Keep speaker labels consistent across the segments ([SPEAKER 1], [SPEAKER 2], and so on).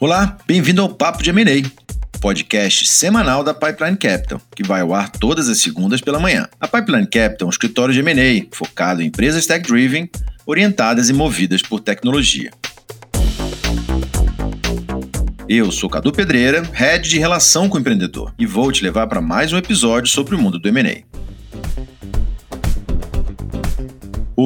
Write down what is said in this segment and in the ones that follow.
[SPEAKER 1] Olá, bem-vindo ao Papo de M&A, podcast semanal da Pipeline Capital, que vai ao ar todas as segundas pela manhã. A Pipeline Capital é um escritório de M&A focado em empresas tech-driven, orientadas e movidas por tecnologia. Eu sou Cadu Pedreira, head de relação com o empreendedor, e vou te levar para mais um episódio sobre o mundo do M&A.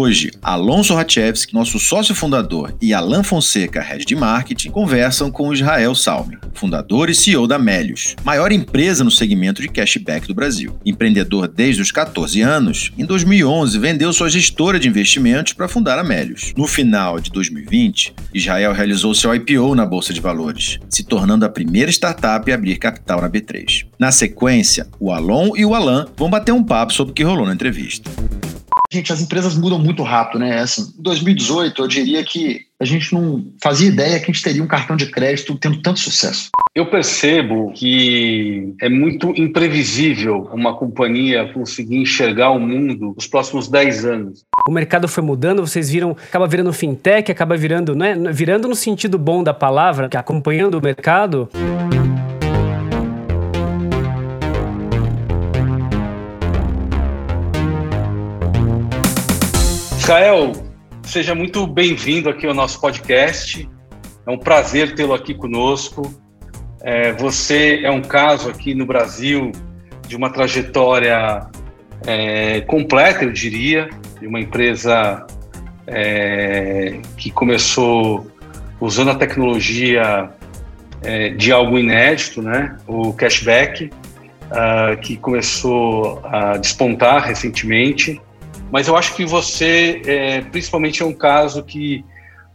[SPEAKER 1] Hoje, Alonso Ratchevski, nosso sócio fundador, e Alan Fonseca, head de marketing, conversam com Israel Salme, fundador e CEO da Melius, maior empresa no segmento de cashback do Brasil. Empreendedor desde os 14 anos, em 2011 vendeu sua gestora de investimentos para fundar a Melius. No final de 2020, Israel realizou seu IPO na Bolsa de Valores, se tornando a primeira startup a abrir capital na B3. Na sequência, o Alon e o Alan vão bater um papo sobre o que rolou na entrevista.
[SPEAKER 2] Gente, as empresas mudam muito rápido, né? Assim, em 2018, eu diria que a gente não fazia ideia que a gente teria um cartão de crédito tendo tanto sucesso.
[SPEAKER 3] Eu percebo que é muito imprevisível uma companhia conseguir enxergar o mundo nos próximos 10 anos.
[SPEAKER 4] O mercado foi mudando, vocês viram, acaba virando fintech, acaba virando, né? Virando no sentido bom da palavra, acompanhando o mercado.
[SPEAKER 3] Israel, seja muito bem-vindo aqui ao nosso podcast. É um prazer tê-lo aqui conosco. É, você é um caso aqui no Brasil de uma trajetória é, completa, eu diria, de uma empresa é, que começou usando a tecnologia é, de algo inédito, né? O cashback, uh, que começou a despontar recentemente mas eu acho que você, é, principalmente, é um caso que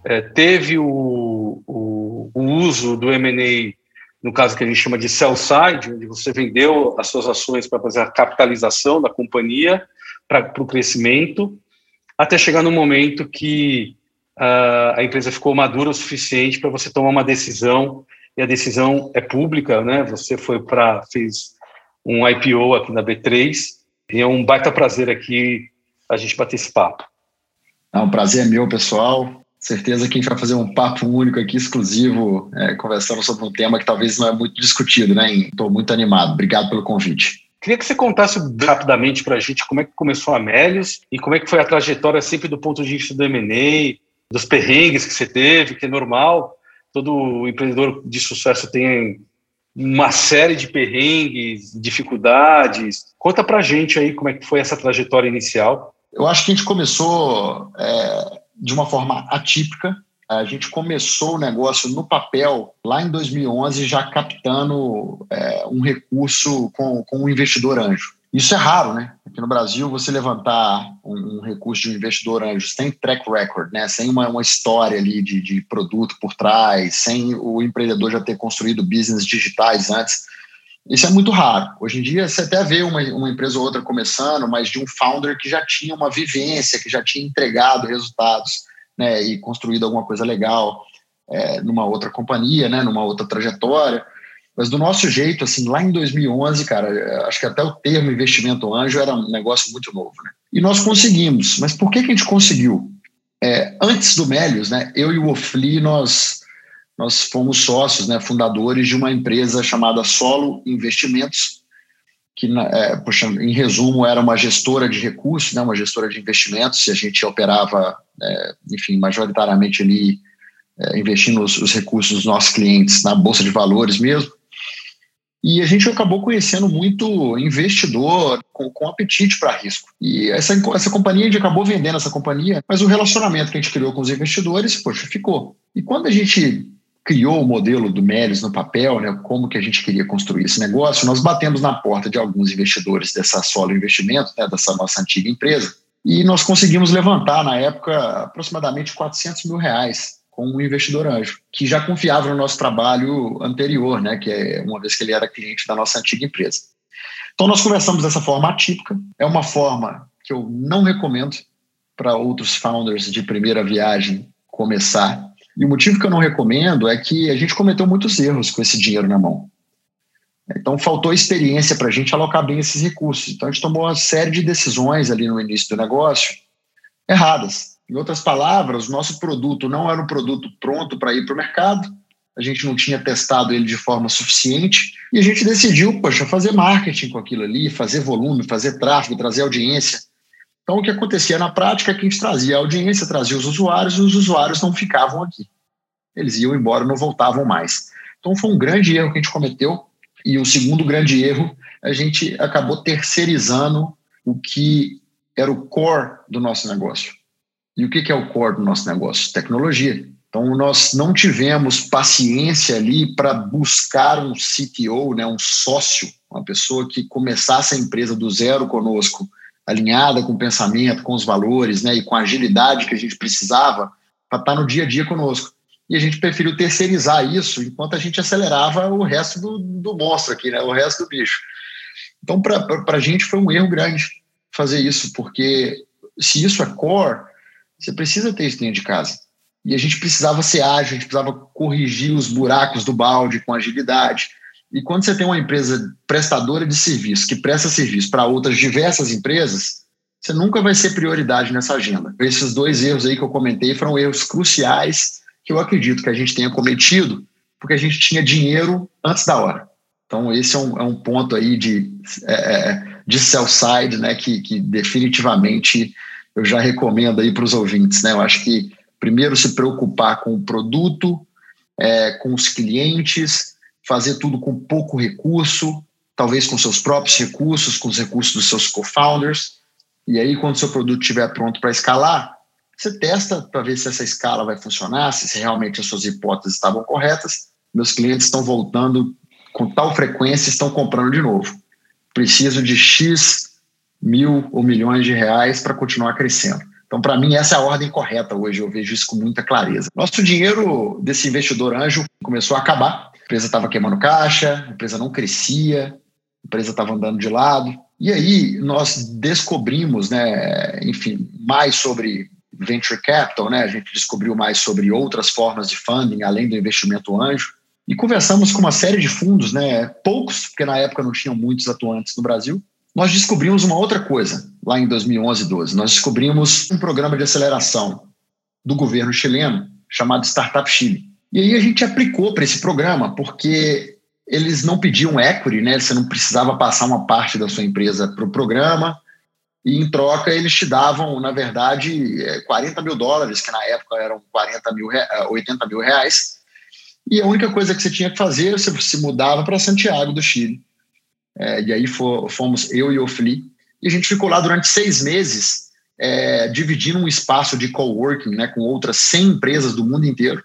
[SPEAKER 3] é, teve o, o, o, uso do M&A, no caso que a gente chama de sell side, onde você vendeu as suas ações para fazer a capitalização da companhia para o crescimento, até chegar no momento que uh, a empresa ficou madura o suficiente para você tomar uma decisão, e a decisão é pública, né? Você foi para, fez um IPO aqui na B3, e é um baita prazer aqui a gente bater esse papo.
[SPEAKER 2] É um prazer é meu, pessoal. Certeza que a gente vai fazer um papo único aqui, exclusivo, é, conversando sobre um tema que talvez não é muito discutido, né? Estou muito animado. Obrigado pelo convite.
[SPEAKER 3] Queria que você contasse rapidamente para a gente como é que começou a Amélios e como é que foi a trajetória sempre do ponto de vista do M&A, dos perrengues que você teve, que é normal. Todo empreendedor de sucesso tem uma série de perrengues, dificuldades. Conta para a gente aí como é que foi essa trajetória inicial.
[SPEAKER 2] Eu acho que a gente começou é, de uma forma atípica. A gente começou o negócio no papel lá em 2011, já captando é, um recurso com, com um investidor anjo. Isso é raro, né? Aqui no Brasil, você levantar um, um recurso de um investidor anjo sem track record, né? sem uma, uma história ali de, de produto por trás, sem o empreendedor já ter construído business digitais antes, isso é muito raro. Hoje em dia, você até vê uma, uma empresa ou outra começando, mas de um founder que já tinha uma vivência, que já tinha entregado resultados né, e construído alguma coisa legal é, numa outra companhia, né, numa outra trajetória. Mas do nosso jeito, assim, lá em 2011, cara, acho que até o termo investimento anjo era um negócio muito novo, né? E nós conseguimos. Mas por que, que a gente conseguiu? É, antes do Melios, né, eu e o Ofli, nós nós fomos sócios, né, fundadores de uma empresa chamada Solo Investimentos, que, é, em resumo, era uma gestora de recursos, né, uma gestora de investimentos, e a gente operava, é, enfim, majoritariamente ali, é, investindo os, os, recursos dos nossos clientes na Bolsa de Valores mesmo. E a gente acabou conhecendo muito investidor com, com apetite para risco. E essa, essa companhia, a gente acabou vendendo essa companhia, mas o relacionamento que a gente criou com os investidores, poxa, ficou. E quando a gente criou o modelo do Melis no papel, né, como que a gente queria construir esse negócio, nós batemos na porta de alguns investidores dessa Solo Investimento, né, dessa nossa antiga empresa, e nós conseguimos levantar, na época, aproximadamente 400 mil reais com um investidor anjo, que já confiava no nosso trabalho anterior, né, que é uma vez que ele era cliente da nossa antiga empresa. Então, nós conversamos dessa forma atípica, é uma forma que eu não recomendo para outros founders de primeira viagem começar, e o motivo que eu não recomendo é que a gente cometeu muitos erros com esse dinheiro na mão. Então, faltou experiência para a gente alocar bem esses recursos. Então, a gente tomou uma série de decisões ali no início do negócio erradas. Em outras palavras, o nosso produto não era um produto pronto para ir para o mercado. a gente não tinha testado ele de forma suficiente e a gente decidiu, poxa, fazer marketing com aquilo ali, fazer volume, fazer tráfego, trazer audiência. Então, o que acontecia na prática é que a gente trazia a audiência, trazia os usuários e os usuários não ficavam aqui. Eles iam embora, não voltavam mais. Então, foi um grande erro que a gente cometeu. E o segundo grande erro, a gente acabou terceirizando o que era o core do nosso negócio. E o que é o core do nosso negócio? Tecnologia. Então, nós não tivemos paciência ali para buscar um CTO, né, um sócio, uma pessoa que começasse a empresa do zero conosco, alinhada com o pensamento, com os valores né, e com a agilidade que a gente precisava para estar tá no dia a dia conosco. E a gente preferiu terceirizar isso enquanto a gente acelerava o resto do, do monstro aqui, né, o resto do bicho. Então, para a gente foi um erro grande fazer isso, porque se isso é core, você precisa ter isso dentro de casa e a gente precisava ser ágil, a gente precisava corrigir os buracos do balde com agilidade. E quando você tem uma empresa prestadora de serviço que presta serviço para outras diversas empresas, você nunca vai ser prioridade nessa agenda. Esses dois erros aí que eu comentei foram erros cruciais que eu acredito que a gente tenha cometido porque a gente tinha dinheiro antes da hora. Então, esse é um, é um ponto aí de, é, é de sell side, né, que, que definitivamente eu já recomendo aí para os ouvintes. Né? Eu acho que Primeiro, se preocupar com o produto, é, com os clientes, fazer tudo com pouco recurso, talvez com seus próprios recursos, com os recursos dos seus co-founders. E aí, quando seu produto estiver pronto para escalar, você testa para ver se essa escala vai funcionar, se realmente as suas hipóteses estavam corretas. Meus clientes estão voltando com tal frequência, estão comprando de novo. Preciso de X mil ou milhões de reais para continuar crescendo. Então, para mim, essa é a ordem correta hoje, eu vejo isso com muita clareza. Nosso dinheiro desse investidor anjo começou a acabar, empresa estava queimando caixa, a empresa não crescia, a empresa estava andando de lado. E aí nós descobrimos, né, enfim, mais sobre venture capital, né? A gente descobriu mais sobre outras formas de funding além do investimento anjo e conversamos com uma série de fundos, né? Poucos, porque na época não tinham muitos atuantes no Brasil, nós descobrimos uma outra coisa lá em 2011 e 12. Nós descobrimos um programa de aceleração do governo chileno chamado Startup Chile. E aí a gente aplicou para esse programa porque eles não pediam equity, né? Você não precisava passar uma parte da sua empresa para o programa e em troca eles te davam, na verdade, 40 é, mil dólares, que na época eram 40 mil, 80 mil reais. E a única coisa que você tinha que fazer, você se mudava para Santiago do Chile é, e aí fomos eu e o Fli. E a gente ficou lá durante seis meses, é, dividindo um espaço de coworking né, com outras 100 empresas do mundo inteiro.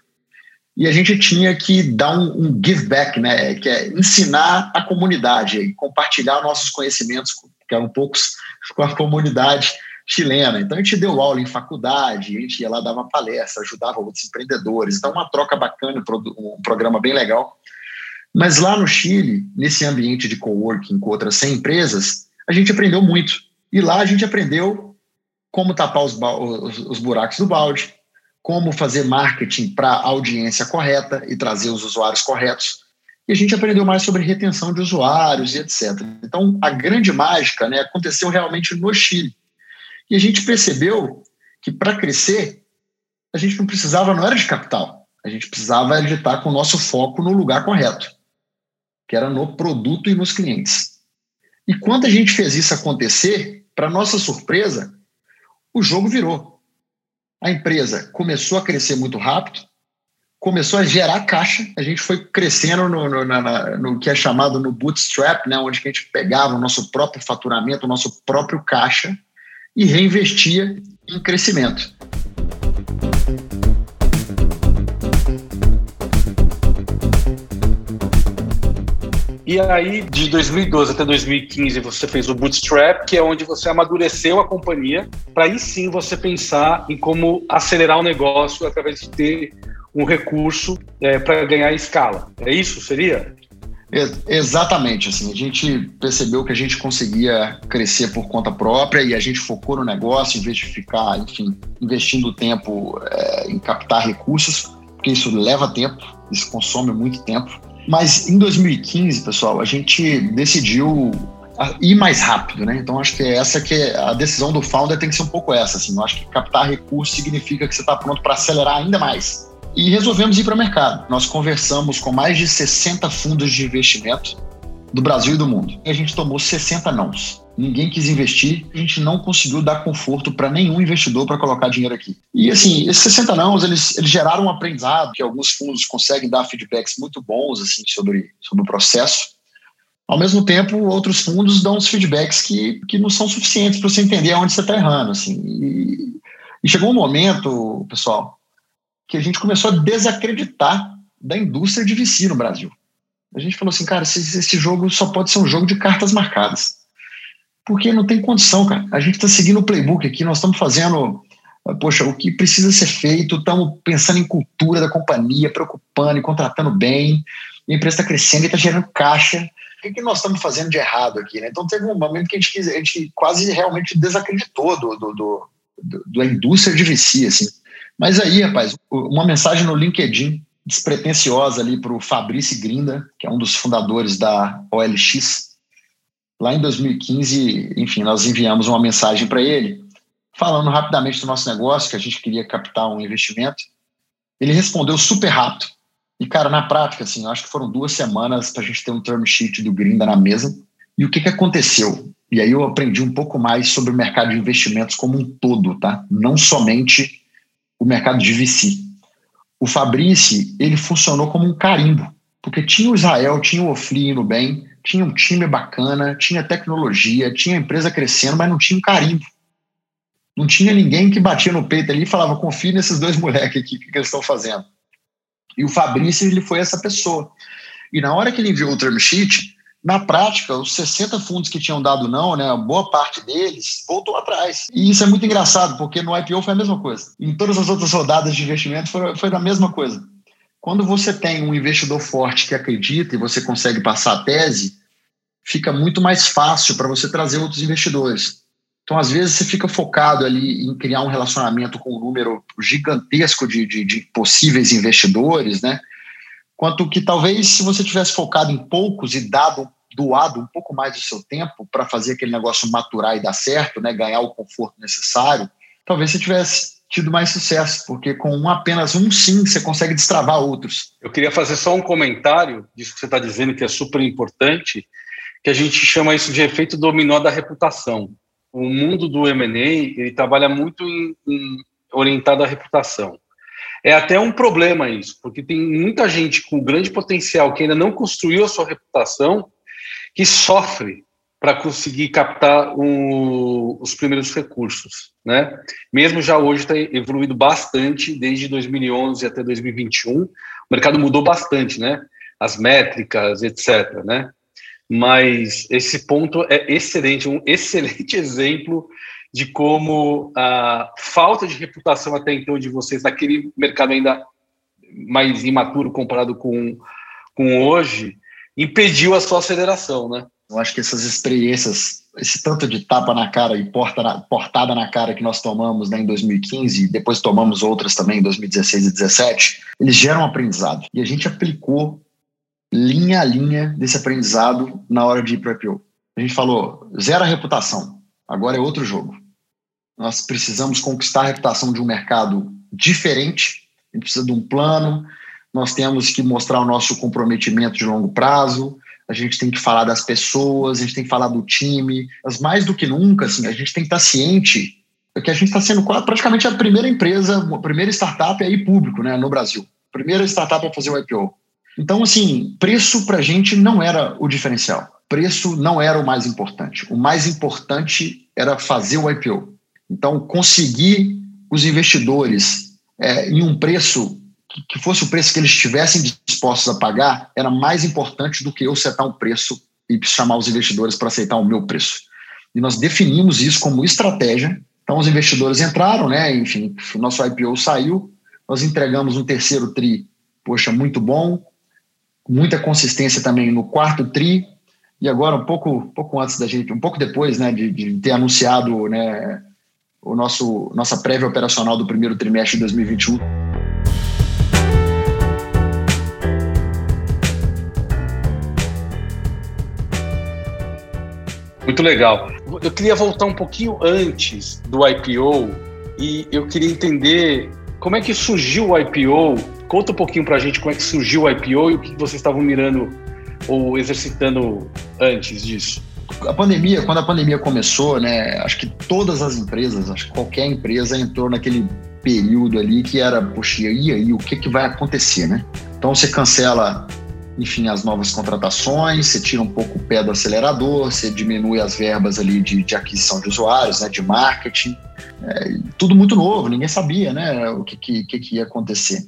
[SPEAKER 2] E a gente tinha que dar um, um give back, né, que é ensinar a comunidade e compartilhar nossos conhecimentos, que eram poucos, com a comunidade chilena. Então a gente deu aula em faculdade, a gente ia lá, dava palestra, ajudava outros empreendedores. Então, uma troca bacana, um programa bem legal. Mas lá no Chile, nesse ambiente de coworking com outras 100 empresas, a gente aprendeu muito. E lá a gente aprendeu como tapar os, os, os buracos do balde, como fazer marketing para a audiência correta e trazer os usuários corretos. E a gente aprendeu mais sobre retenção de usuários e etc. Então, a grande mágica né, aconteceu realmente no Chile. E a gente percebeu que para crescer, a gente não precisava, não era de capital, a gente precisava de estar com o nosso foco no lugar correto que era no produto e nos clientes. E quando a gente fez isso acontecer, para nossa surpresa, o jogo virou. A empresa começou a crescer muito rápido, começou a gerar caixa, a gente foi crescendo no, no, na, no que é chamado no bootstrap, né, onde a gente pegava o nosso próprio faturamento, o nosso próprio caixa e reinvestia em crescimento.
[SPEAKER 3] E aí, de 2012 até 2015, você fez o Bootstrap, que é onde você amadureceu a companhia, para aí sim você pensar em como acelerar o negócio através de ter um recurso é, para ganhar escala. É isso? Seria?
[SPEAKER 2] Exatamente, assim, a gente percebeu que a gente conseguia crescer por conta própria e a gente focou no negócio em vez de ficar, enfim, investindo tempo é, em captar recursos, porque isso leva tempo, isso consome muito tempo. Mas em 2015, pessoal, a gente decidiu ir mais rápido, né? Então acho que é essa que é a decisão do founder tem que ser um pouco essa, assim. Eu acho que captar recursos significa que você está pronto para acelerar ainda mais. e resolvemos ir para o mercado. Nós conversamos com mais de 60 fundos de investimento do Brasil e do mundo. E a gente tomou 60 nãos. Ninguém quis investir, a gente não conseguiu dar conforto para nenhum investidor para colocar dinheiro aqui. E assim, esses 60 nãos, eles, eles geraram um aprendizado, que alguns fundos conseguem dar feedbacks muito bons assim sobre, sobre o processo. Ao mesmo tempo, outros fundos dão os feedbacks que, que não são suficientes para você entender onde você está errando. Assim. E, e chegou um momento, pessoal, que a gente começou a desacreditar da indústria de VC no Brasil. A gente falou assim, cara, esse, esse jogo só pode ser um jogo de cartas marcadas. Porque não tem condição, cara. A gente está seguindo o playbook aqui, nós estamos fazendo, poxa, o que precisa ser feito, estamos pensando em cultura da companhia, preocupando e contratando bem, a empresa está crescendo e está gerando caixa. O que, que nós estamos fazendo de errado aqui? Né? Então teve um momento que a gente, quis, a gente quase realmente desacreditou do, do, do, do da indústria de VC, assim. Mas aí, rapaz, uma mensagem no LinkedIn despretensiosa ali para o Fabrício Grinda, que é um dos fundadores da OLX. Lá em 2015, enfim, nós enviamos uma mensagem para ele, falando rapidamente do nosso negócio, que a gente queria captar um investimento. Ele respondeu super rápido. E, cara, na prática, assim, acho que foram duas semanas para a gente ter um term sheet do Grinda na mesa. E o que, que aconteceu? E aí eu aprendi um pouco mais sobre o mercado de investimentos como um todo, tá? Não somente o mercado de VC. O Fabrice, ele funcionou como um carimbo, porque tinha o Israel, tinha o Ofli indo bem, tinha um time bacana, tinha tecnologia, tinha empresa crescendo, mas não tinha um carimbo. Não tinha ninguém que batia no peito ali e falava, confia nesses dois moleques aqui, o que, que eles estão fazendo. E o Fabrício, ele foi essa pessoa. E na hora que ele enviou o term sheet, na prática, os 60 fundos que tinham dado não, né, boa parte deles voltou atrás. E isso é muito engraçado, porque no IPO foi a mesma coisa. Em todas as outras rodadas de investimento foi, foi a mesma coisa. Quando você tem um investidor forte que acredita e você consegue passar a tese, fica muito mais fácil para você trazer outros investidores. Então, às vezes, você fica focado ali em criar um relacionamento com um número gigantesco de, de, de possíveis investidores, né? quanto que talvez se você tivesse focado em poucos e dado doado um pouco mais do seu tempo para fazer aquele negócio maturar e dar certo, né, ganhar o conforto necessário, talvez você tivesse tido mais sucesso, porque com um, apenas um sim você consegue destravar outros.
[SPEAKER 3] Eu queria fazer só um comentário disso que você está dizendo que é super importante, que a gente chama isso de efeito dominó da reputação. O mundo do M&A ele trabalha muito em, em orientado à reputação. É até um problema isso, porque tem muita gente com grande potencial que ainda não construiu a sua reputação que sofre para conseguir captar os primeiros recursos, né? Mesmo já hoje está evoluído bastante desde 2011 até 2021, o mercado mudou bastante, né? As métricas, etc, né? Mas esse ponto é excelente, um excelente exemplo de como a falta de reputação até então de vocês naquele mercado ainda mais imaturo comparado com, com hoje impediu a sua aceleração, né?
[SPEAKER 2] Eu acho que essas experiências, esse tanto de tapa na cara e porta portada na cara que nós tomamos né, em 2015 e depois tomamos outras também em 2016 e 2017, eles geram aprendizado. E a gente aplicou linha a linha desse aprendizado na hora de ir para o IPO. A gente falou, zero a reputação, Agora é outro jogo. Nós precisamos conquistar a reputação de um mercado diferente, a gente precisa de um plano, nós temos que mostrar o nosso comprometimento de longo prazo, a gente tem que falar das pessoas, a gente tem que falar do time, mas mais do que nunca, assim, a gente tem que estar ciente que a gente está sendo praticamente a primeira empresa, a primeira startup aí público né, no Brasil. Primeira startup a fazer o IPO. Então, assim, preço para a gente não era o diferencial preço não era o mais importante. O mais importante era fazer o IPO. Então, conseguir os investidores é, em um preço que, fosse o preço que eles estivessem dispostos a pagar era mais importante do que eu setar um preço e chamar os investidores para aceitar o meu preço. E nós definimos isso como estratégia. Então, os investidores entraram, né? Enfim, o nosso IPO saiu, nós entregamos um terceiro TRI, poxa, muito bom, muita consistência também no quarto TRI, e agora, um pouco, pouco antes da gente, um pouco depois né, de, de ter anunciado né, o nosso nossa prévia operacional do primeiro trimestre de 2021.
[SPEAKER 3] Muito legal. Eu queria voltar um pouquinho antes do IPO e eu queria entender como é que surgiu o IPO Conta um pouquinho para a gente como é que surgiu o IPO e o que vocês estavam mirando ou exercitando antes disso.
[SPEAKER 2] A pandemia, quando a pandemia começou, né, acho que todas as empresas, acho que qualquer empresa entrou naquele período ali que era, poxa, e aí, o que, que vai acontecer, né? Então você cancela, enfim, as novas contratações, você tira um pouco o pé do acelerador, você diminui as verbas ali de, de aquisição de usuários, né, de marketing, é, tudo muito novo, ninguém sabia, né, o que, que, que ia acontecer.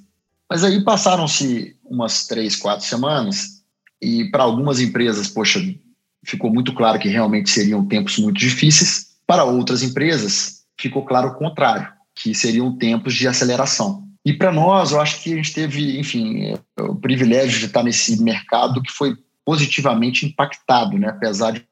[SPEAKER 2] Mas aí passaram-se umas três, quatro semanas e para algumas empresas, poxa, ficou muito claro que realmente seriam tempos muito difíceis. Para outras empresas, ficou claro o contrário, que seriam tempos de aceleração. E para nós, eu acho que a gente teve, enfim, o privilégio de estar nesse mercado que foi positivamente impactado, né, apesar de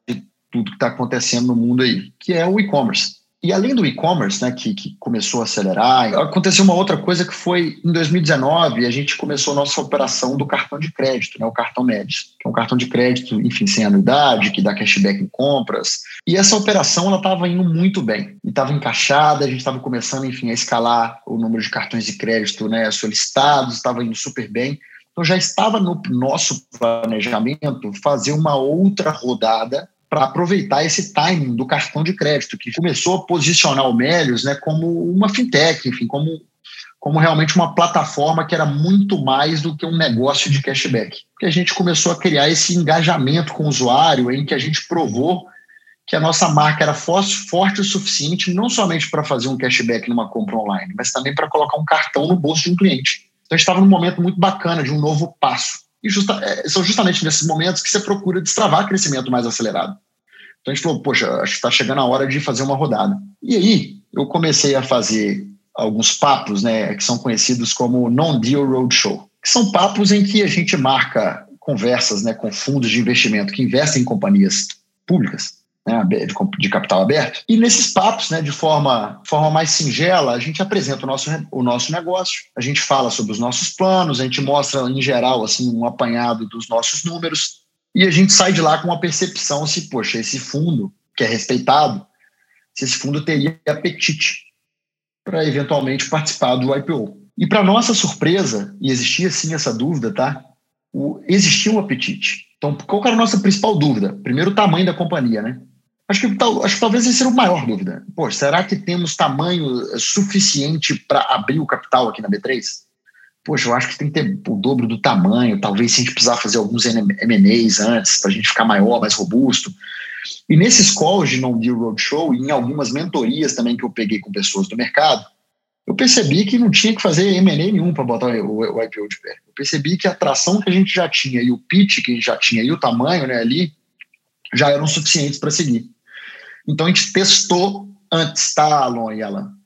[SPEAKER 2] tudo que está acontecendo no mundo aí, que é o e-commerce. E além do e-commerce, né, que, que, começou a acelerar, aconteceu uma outra coisa que foi em 2019, a gente começou a nossa operação do cartão de crédito, né, o cartão Médios, que é um cartão de crédito, enfim, sem anuidade, que dá cashback em compras. E essa operação ela estava indo muito bem, estava encaixada, a gente estava começando, enfim, a escalar o número de cartões de crédito né, solicitados, estava indo super bem. Então já estava no nosso planejamento fazer uma outra rodada para aproveitar esse timing do cartão de crédito, que começou a posicionar o Melios né, como uma fintech, enfim, como, como realmente uma plataforma que era muito mais do que um negócio de cashback. Porque a gente começou a criar esse engajamento com o usuário, em que a gente provou que a nossa marca era forte o suficiente, não somente para fazer um cashback numa compra online, mas também para colocar um cartão no bolso de um cliente. Então, a gente estava num momento muito bacana de um novo passo. E justa, é, são justamente nesses momentos que você procura destravar crescimento mais acelerado. Então a gente falou, poxa, acho que está chegando a hora de fazer uma rodada. E aí eu comecei a fazer alguns papos, né, que são conhecidos como non-deal roadshow, que são papos em que a gente marca conversas, né, com fundos de investimento que investem em companhias públicas, né, de, capital aberto. E nesses papos, né, de forma, forma mais singela, a gente apresenta o nosso, o nosso negócio, a gente fala sobre os nossos planos, a gente mostra, em geral, assim, um apanhado dos nossos números, e a gente sai de lá com uma percepção se, poxa, esse fundo, que é respeitado, se esse fundo teria apetite para eventualmente participar do IPO. E para nossa surpresa, e existia sim essa dúvida, tá? O, existia um apetite. Então, qual era a nossa principal dúvida? Primeiro, o tamanho da companhia, né? Acho que, tal, acho que talvez esse seja a maior dúvida. Pô, será que temos tamanho suficiente para abrir o capital aqui na B3? poxa, eu acho que tem que ter o dobro do tamanho, talvez se a gente precisar fazer alguns M&As antes, para a gente ficar maior, mais robusto. E nesses calls de non-deal roadshow, e em algumas mentorias também que eu peguei com pessoas do mercado, eu percebi que não tinha que fazer M&A nenhum para botar o, o, IPO de pé. Eu percebi que a atração que a gente já tinha e o pitch que a gente já tinha e o tamanho né, ali já eram suficientes para seguir. Então a gente testou antes, tá, Alon e Alan?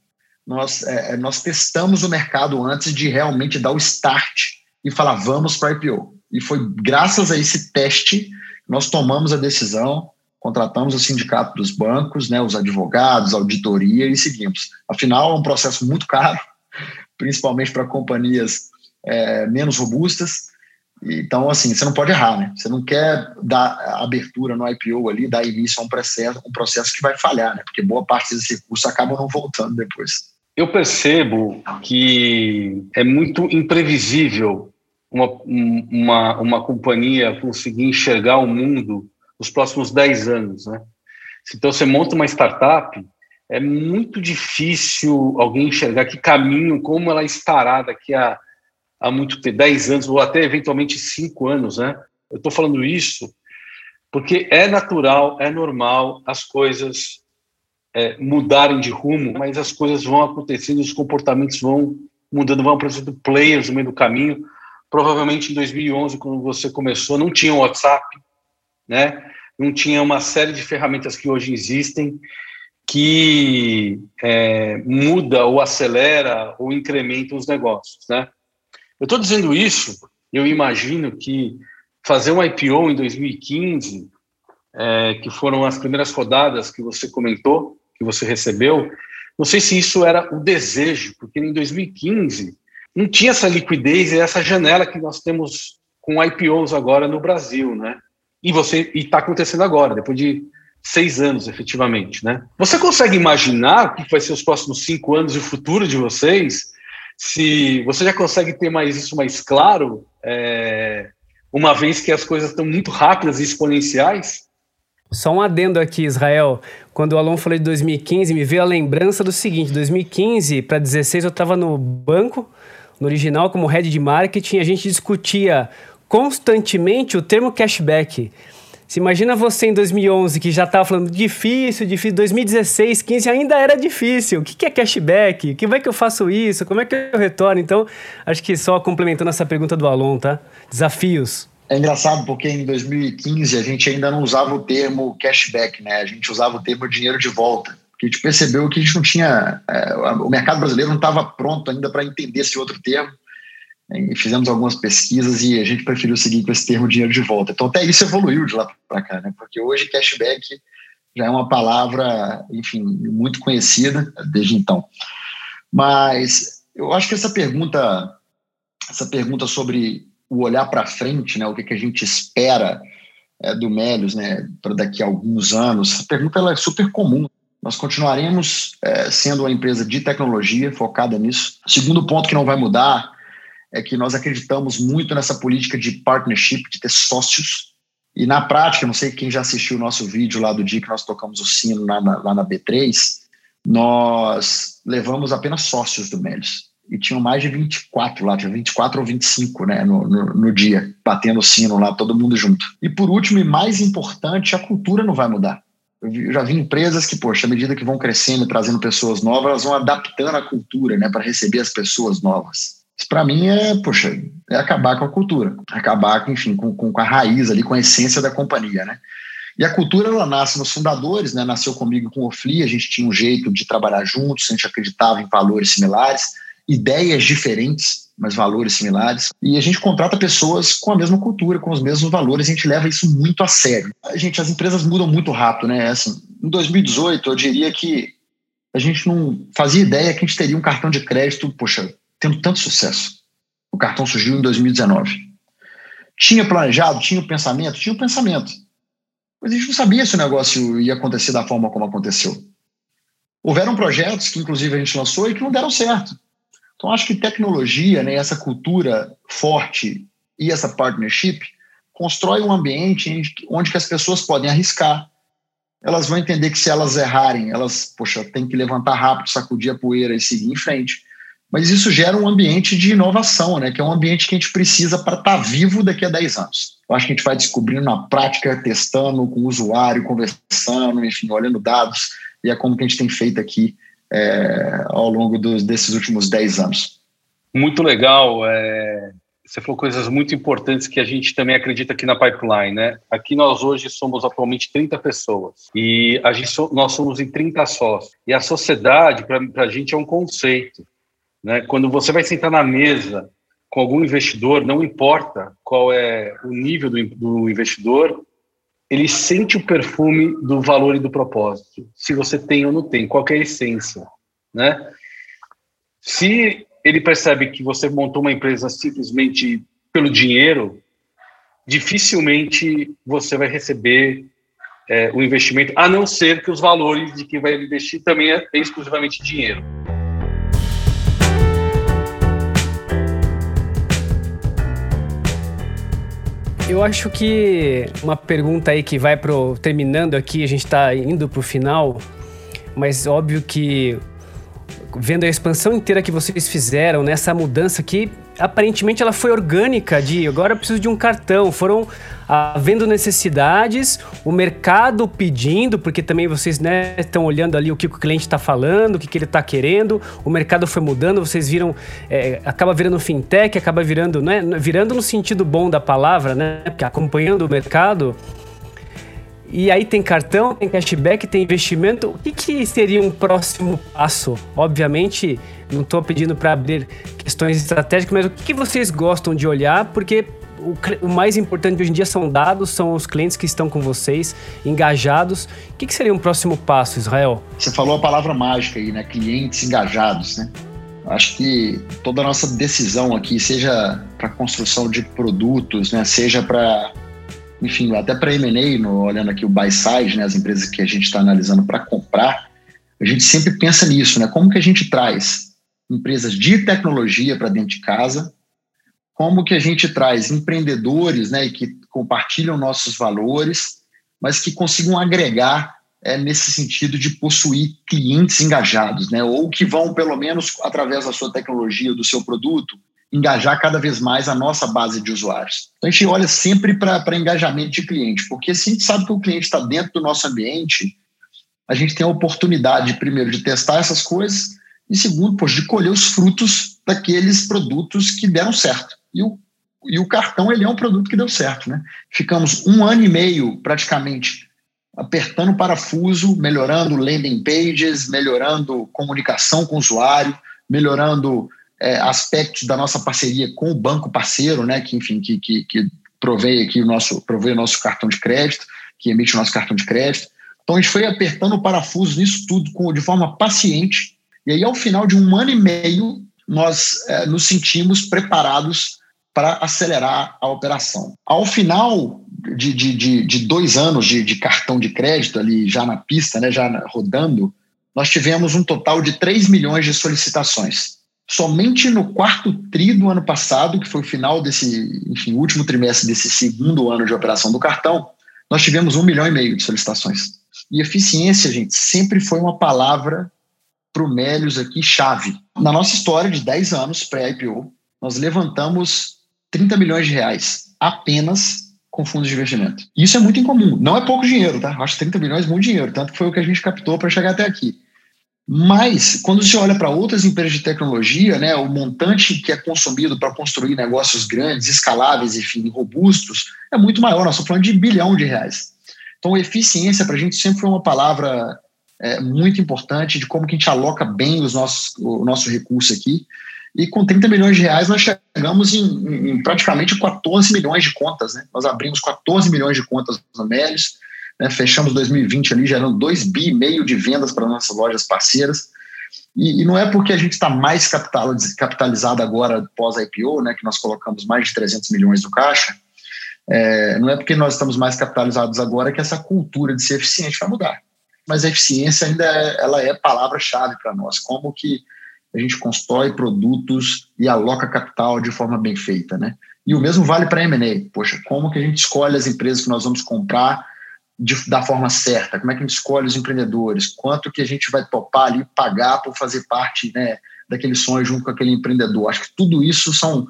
[SPEAKER 2] nós, é, é, nós testamos o mercado antes de realmente dar o start e falar vamos para IPO. E foi graças a esse teste nós tomamos a decisão, contratamos o sindicato dos bancos, né, os advogados, auditoria e seguimos. Afinal, é um processo muito caro, principalmente para companhias é, menos robustas. Então, assim, você não pode errar, né? Você não quer dar abertura no IPO ali, dar início a um processo, um processo que vai falhar, né? Porque boa parte desses recursos acabam não voltando depois.
[SPEAKER 3] Eu percebo que é muito imprevisível uma, uma, uma companhia conseguir enxergar o mundo nos próximos 10 anos. Né? Então, você monta uma startup, é muito difícil alguém enxergar que caminho, como ela estará daqui a, a muito tempo, 10 anos, ou até eventualmente 5 anos. Né? Eu estou falando isso porque é natural, é normal as coisas é, mudarem de rumo, mas as coisas vão acontecendo, os comportamentos vão mudando, vão aparecendo players no meio do caminho. Provavelmente em 2011, quando você começou, não tinha WhatsApp, né? não tinha uma série de ferramentas que hoje existem que é, muda ou acelera ou incrementa os negócios. Né? Eu estou dizendo isso, eu imagino que fazer um IPO em 2015, é, que foram as primeiras rodadas que você comentou, que você recebeu, não sei se isso era o desejo, porque em 2015 não tinha essa liquidez e essa janela que nós temos com IPOs agora no Brasil, né? E você está acontecendo agora, depois de seis anos, efetivamente, né? Você consegue imaginar o que vai ser os próximos cinco anos e o futuro de vocês se você já consegue ter mais isso mais claro, é, uma vez que as coisas estão muito rápidas e exponenciais?
[SPEAKER 4] Só um adendo aqui, Israel. Quando o Alon falou de 2015, me veio a lembrança do seguinte: 2015 para 2016 eu estava no banco, no original, como head de marketing, a gente discutia constantemente o termo cashback. Se imagina você em 2011 que já estava falando difícil, difícil. 2016, 15 ainda era difícil. O que é cashback? Como é que eu faço isso? Como é que eu retorno? Então, acho que só complementando essa pergunta do Alon, tá? Desafios.
[SPEAKER 2] É engraçado porque em 2015 a gente ainda não usava o termo cashback, né? A gente usava o termo dinheiro de volta. Porque a gente percebeu que a gente não tinha. É, o mercado brasileiro não estava pronto ainda para entender esse outro termo. E fizemos algumas pesquisas e a gente preferiu seguir com esse termo dinheiro de volta. Então, até isso evoluiu de lá para cá, né? Porque hoje cashback já é uma palavra, enfim, muito conhecida desde então. Mas eu acho que essa pergunta, essa pergunta sobre o olhar para frente, né? O que, que a gente espera é, do Melios, né? Para daqui a alguns anos. Essa pergunta ela é super comum. Nós continuaremos é, sendo uma empresa de tecnologia focada nisso. Segundo ponto que não vai mudar é que nós acreditamos muito nessa política de partnership, de ter sócios. E na prática, não sei quem já assistiu o nosso vídeo lá do dia que nós tocamos o sino lá na, lá na B3, nós levamos apenas sócios do Melios e tinham mais de 24 lá, tinha 24 ou 25 né, no, no, no, dia, batendo o sino lá, todo mundo junto. E por último, e mais importante, a cultura não vai mudar. Eu já vi empresas que, poxa, à medida que vão crescendo, trazendo pessoas novas, elas vão adaptando a cultura né, para receber as pessoas novas. Isso para mim é, poxa, é acabar com a cultura, acabar, enfim, com, com a raiz ali, com a essência da companhia, né? E a cultura, ela nasce nos fundadores, né? Nasceu comigo com o Ofli, a gente tinha um jeito de trabalhar juntos, a gente acreditava em valores similares ideias diferentes, mas valores similares. E a gente contrata pessoas com a mesma cultura, com os mesmos valores, a gente leva isso muito a sério. A gente, as empresas mudam muito rápido, né? Assim, em 2018, eu diria que a gente não fazia ideia que a gente teria um cartão de crédito, poxa, tendo tanto sucesso. O cartão surgiu em 2019. Tinha planejado, tinha o pensamento, tinha o pensamento. Mas a gente não sabia se o negócio ia acontecer da forma como aconteceu. Houveram projetos que, inclusive, a gente lançou e que não deram certo. Então, acho que tecnologia, né, essa cultura forte e essa partnership constrói um ambiente onde que as pessoas podem arriscar. Elas vão entender que se elas errarem, elas, poxa, tem que levantar rápido, sacudir a poeira e seguir em frente. Mas isso gera um ambiente de inovação, né? que é um ambiente que a gente precisa para estar tá vivo daqui a 10 anos. Eu acho que a gente vai descobrindo na prática, testando com o usuário, conversando, enfim, olhando dados, e é como que a gente tem feito aqui é, ao longo dos, desses últimos 10 anos.
[SPEAKER 3] Muito legal. É, você falou coisas muito importantes que a gente também acredita aqui na Pipeline. Né? Aqui nós hoje somos atualmente 30 pessoas e a gente, nós somos em 30 sócios. E a sociedade, para a gente, é um conceito. Né? Quando você vai sentar na mesa com algum investidor, não importa qual é o nível do, do investidor, ele sente o perfume do valor e do propósito, se você tem ou não tem, qual é a essência, né? Se ele percebe que você montou uma empresa simplesmente pelo dinheiro, dificilmente você vai receber é, o investimento, a não ser que os valores de quem vai investir também é, é exclusivamente dinheiro.
[SPEAKER 4] Eu acho que uma pergunta aí que vai pro. Terminando aqui, a gente está indo pro final, mas óbvio que vendo a expansão inteira que vocês fizeram, nessa mudança que aparentemente ela foi orgânica de agora eu preciso de um cartão. Foram havendo necessidades, o mercado pedindo, porque também vocês né, estão olhando ali o que o cliente está falando, o que, que ele está querendo, o mercado foi mudando, vocês viram, é, acaba virando fintech, acaba virando, né, virando no sentido bom da palavra, né, porque acompanhando o mercado. E aí tem cartão, tem cashback, tem investimento. O que, que seria um próximo passo? Obviamente, não estou pedindo para abrir questões estratégicas, mas o que, que vocês gostam de olhar? Porque o, mais importante hoje em dia são dados, são os clientes que estão com vocês, engajados. O que, que seria um próximo passo, Israel?
[SPEAKER 2] Você falou a palavra mágica aí, né? Clientes engajados, né? Acho que toda a nossa decisão aqui, seja para construção de produtos, né? seja para, enfim, até para M&A, olhando aqui o buy side, né? as empresas que a gente está analisando para comprar, a gente sempre pensa nisso, né? Como que a gente traz empresas de tecnologia para dentro de casa, como que a gente traz empreendedores né, que compartilham nossos valores, mas que consigam agregar é, nesse sentido de possuir clientes engajados, né, ou que vão, pelo menos através da sua tecnologia, do seu produto, engajar cada vez mais a nossa base de usuários. Então a gente olha sempre para engajamento de cliente, porque se a gente sabe que o cliente está dentro do nosso ambiente, a gente tem a oportunidade, primeiro, de testar essas coisas, e segundo, poxa, de colher os frutos daqueles produtos que deram certo. E o, e o cartão ele é um produto que deu certo. Né? Ficamos um ano e meio, praticamente, apertando o parafuso, melhorando landing pages, melhorando comunicação com o usuário, melhorando é, aspectos da nossa parceria com o banco parceiro, né, que enfim que, que, que provei aqui o nosso provei o nosso cartão de crédito, que emite o nosso cartão de crédito. Então a gente foi apertando o parafuso nisso tudo com, de forma paciente. E aí ao final de um ano e meio nós é, nos sentimos preparados para acelerar a operação. Ao final de, de, de, de dois anos de, de, cartão de crédito ali já na pista, né, já rodando, nós tivemos um total de 3 milhões de solicitações. Somente no quarto tri do ano passado, que foi o final desse, enfim, último trimestre desse segundo ano de operação do cartão, nós tivemos um milhão e meio de solicitações. E eficiência, gente, sempre foi uma palavra para o Melios aqui chave. Na nossa história de 10 anos pré-IPO, nós levantamos 30 milhões de reais apenas com fundos de investimento. Isso é muito incomum. Não é pouco dinheiro, tá? Acho 30 milhões muito dinheiro, tanto que foi o que a gente captou para chegar até aqui. Mas, quando você olha para outras empresas de tecnologia, né, o montante que é consumido para construir negócios grandes, escaláveis, enfim, robustos, é muito maior. Nós estamos falando de bilhão de reais. Então, eficiência para a gente sempre foi uma palavra é, muito importante de como que a gente aloca bem os nossos, o nosso recurso aqui. E com 30 milhões de reais, nós chegamos em, em praticamente 14 milhões de contas. Né? Nós abrimos 14 milhões de contas no Melios né? Fechamos 2020 ali gerando 2 bi e meio de vendas para nossas lojas parceiras. E, e, não é porque a gente está mais capitalizado agora pós-IPO, né, que nós colocamos mais de 300 milhões no caixa, é, não é porque nós estamos mais capitalizados agora que essa cultura de ser eficiente vai mudar. Mas a eficiência ainda é, ela é palavra-chave para nós. Como que a gente constrói produtos e aloca capital de forma bem feita, né? E o mesmo vale para M&A. Poxa, como que a gente escolhe as empresas que nós vamos comprar de, da forma certa? Como é que a gente escolhe os empreendedores? Quanto que a gente vai topar ali, pagar por fazer parte né, daquele sonho junto com aquele empreendedor? Acho que tudo isso são,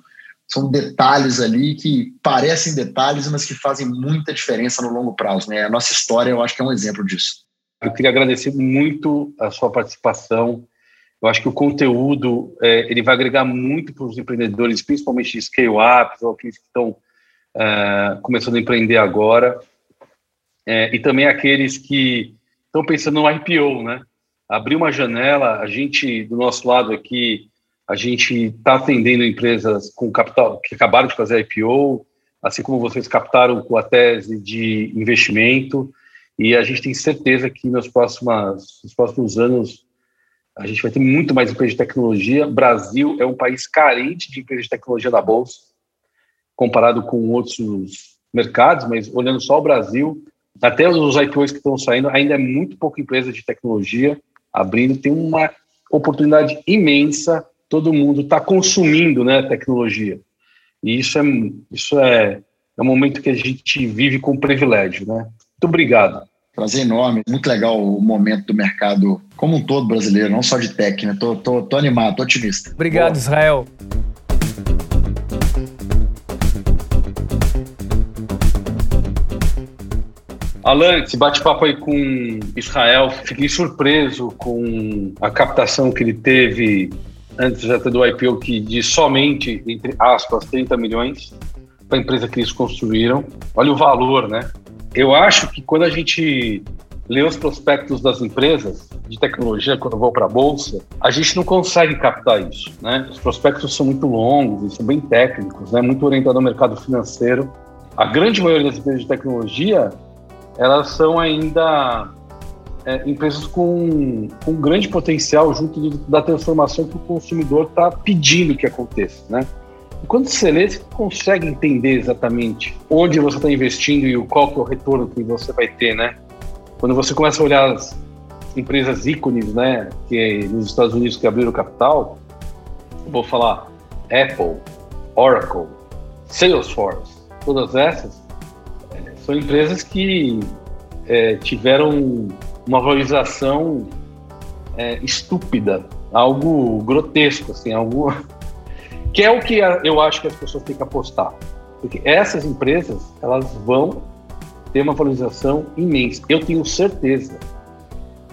[SPEAKER 2] são detalhes ali que parecem detalhes, mas que fazem muita diferença no longo prazo. Né? A nossa história, eu acho que é um exemplo disso.
[SPEAKER 3] Eu queria agradecer muito a sua participação. Eu acho que o conteúdo é, ele vai agregar muito para os empreendedores, principalmente de scale-ups ou aqueles que estão é, começando a empreender agora é, e também aqueles que estão pensando no IPO, né? Abrir uma janela, a gente, do nosso lado aqui, a gente está atendendo empresas com capital que acabaram de fazer IPO, assim como vocês captaram com a tese de investimento, e a gente tem certeza que nos próximos, nos próximos anos a gente vai ter muito mais empresas de tecnologia. Brasil é um país carente de empresas de tecnologia na Bolsa, comparado com outros mercados, mas olhando só o Brasil, até os IPOs que estão saindo, ainda é muito pouca empresa de tecnologia abrindo, tem uma oportunidade imensa, todo mundo está consumindo né, tecnologia. E isso é, isso é, é um momento que a gente vive com privilégio. Né? Muito obrigado.
[SPEAKER 2] Prazer enorme, muito legal o momento do mercado como um todo brasileiro, não só de tech, né? Tô, tô, tô animado, tô otimista.
[SPEAKER 4] Obrigado, Boa. Israel.
[SPEAKER 3] Alan, esse bate-papo aí com Israel, fiquei surpreso com a captação que ele teve antes até do IPO, que de somente, entre aspas, 30 milhões para a empresa que eles construíram. Olha o valor, né? Eu acho que quando a gente lê os prospectos das empresas de tecnologia quando vão para a bolsa, a gente não consegue captar isso, né? Os prospectos são muito longos, são bem técnicos, né? Muito orientados ao mercado financeiro. A grande maioria das empresas de tecnologia elas são ainda é, empresas com, com grande potencial junto do, da transformação que o consumidor está pedindo que aconteça, né? E quando você lê, você consegue entender exatamente onde você está investindo e qual que é o retorno que você vai ter, né? Quando você começa a olhar as empresas ícones, né, que é nos Estados Unidos que abriram capital, vou falar Apple, Oracle, Salesforce, todas essas são empresas que é, tiveram uma valorização é, estúpida, algo grotesco, assim, algo que é o que eu acho que as pessoas têm que apostar, porque essas empresas elas vão ter uma valorização imensa. Eu tenho certeza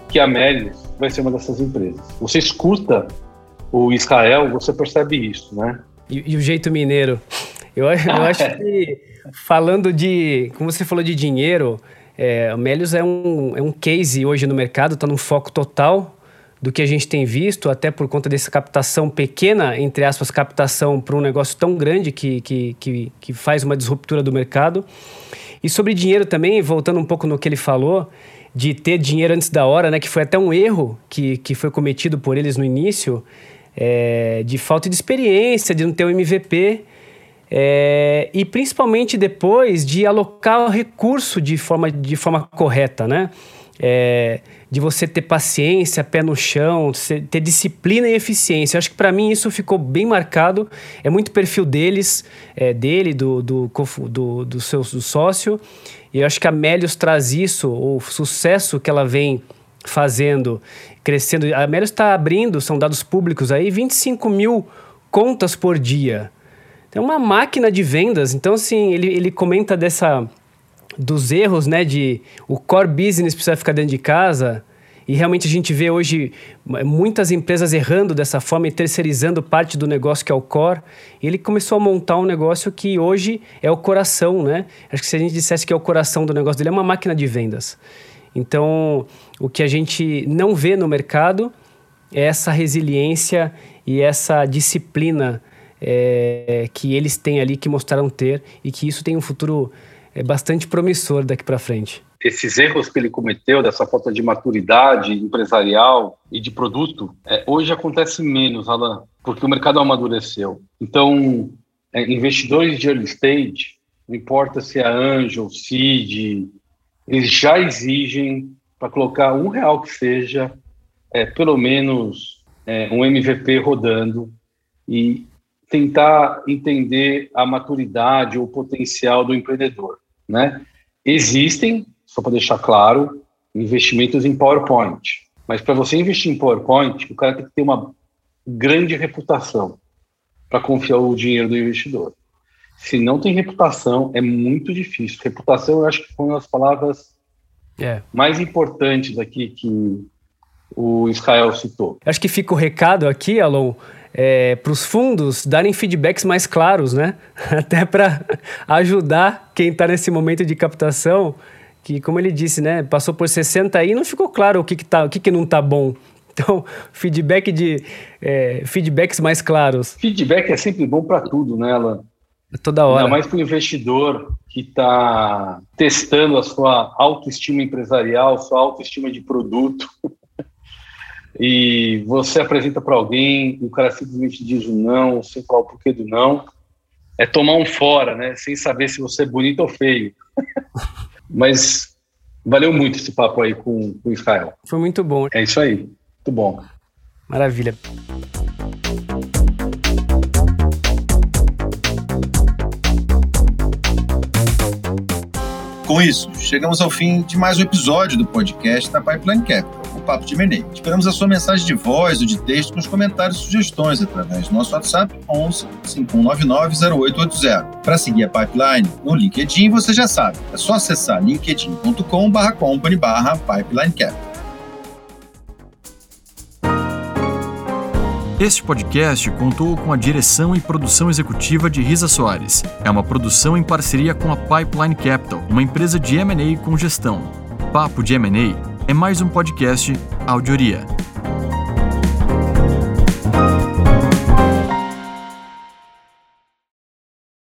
[SPEAKER 3] que a Melius vai ser uma dessas empresas. Você escuta o Israel, você percebe isso, né?
[SPEAKER 4] E, e o jeito mineiro. Eu, eu acho que, falando de. Como você falou de dinheiro, é, a Melius é um, é um case hoje no mercado, está num foco total do que a gente tem visto, até por conta dessa captação pequena, entre aspas, captação para um negócio tão grande que, que, que, que faz uma disruptura do mercado. E sobre dinheiro também, voltando um pouco no que ele falou, de ter dinheiro antes da hora, né? Que foi até um erro que, que foi cometido por eles no início, é, de falta de experiência, de não ter o um MVP. É, e principalmente depois de alocar o recurso de forma, de forma correta, né? É, de você ter paciência, pé no chão, ter disciplina e eficiência. Eu acho que para mim isso ficou bem marcado. É muito perfil deles, é, dele, do, do, do, do seu do sócio. E eu acho que a Melios traz isso, o sucesso que ela vem fazendo, crescendo. A Melios está abrindo, são dados públicos aí, 25 mil contas por dia. É uma máquina de vendas. Então, assim, ele, ele comenta dessa dos erros, né, de o core business precisa ficar dentro de casa. E realmente a gente vê hoje muitas empresas errando dessa forma e terceirizando parte do negócio que é o core. E ele começou a montar um negócio que hoje é o coração, né? Acho que se a gente dissesse que é o coração do negócio dele, é uma máquina de vendas. Então, o que a gente não vê no mercado é essa resiliência e essa disciplina é, que eles têm ali, que mostraram ter, e que isso tem um futuro é, bastante promissor daqui para frente
[SPEAKER 3] esses erros que ele cometeu, dessa falta de maturidade empresarial e de produto, é, hoje acontece menos, Alan, porque o mercado amadureceu. Então, é, investidores de early stage, não importa se é Angel, Seed, eles já exigem para colocar um real que seja, é, pelo menos é, um MVP rodando e tentar entender a maturidade ou o potencial do empreendedor, né? Existem só para deixar claro, investimentos em PowerPoint. Mas para você investir em PowerPoint, o cara tem que ter uma grande reputação para confiar o dinheiro do investidor. Se não tem reputação, é muito difícil. Reputação, eu acho que foi uma das palavras é. mais importantes aqui que o Israel citou.
[SPEAKER 4] Acho que fica o recado aqui, Alon, é, para os fundos darem feedbacks mais claros, né? Até para ajudar quem está nesse momento de captação que, como ele disse, né, passou por 60 aí e não ficou claro o que, que, tá, o que, que não tá bom. Então, feedback de é, feedbacks mais claros.
[SPEAKER 3] Feedback é sempre bom para tudo, né, Alan?
[SPEAKER 4] Toda hora.
[SPEAKER 3] Ainda mais para o investidor que está testando a sua autoestima empresarial, sua autoestima de produto. e você apresenta para alguém, o cara simplesmente diz o não, sem falar o porquê do não. É tomar um fora, né? Sem saber se você é bonito ou feio. Mas valeu muito esse papo aí com, com o Israel.
[SPEAKER 4] Foi muito bom.
[SPEAKER 3] É isso aí. Muito bom.
[SPEAKER 4] Maravilha.
[SPEAKER 1] Com isso, chegamos ao fim de mais um episódio do podcast da Pipeline Capital. Papo de M&A. Esperamos a sua mensagem de voz ou de texto com os comentários e sugestões através do nosso WhatsApp 11 5199 0880. Para seguir a Pipeline no LinkedIn, você já sabe, é só acessar linkedin.com/company/pipelinecap.
[SPEAKER 5] Este podcast contou com a direção e produção executiva de Risa Soares. É uma produção em parceria com a Pipeline Capital, uma empresa de M&A com gestão. Papo de M&A é mais um podcast Audioria.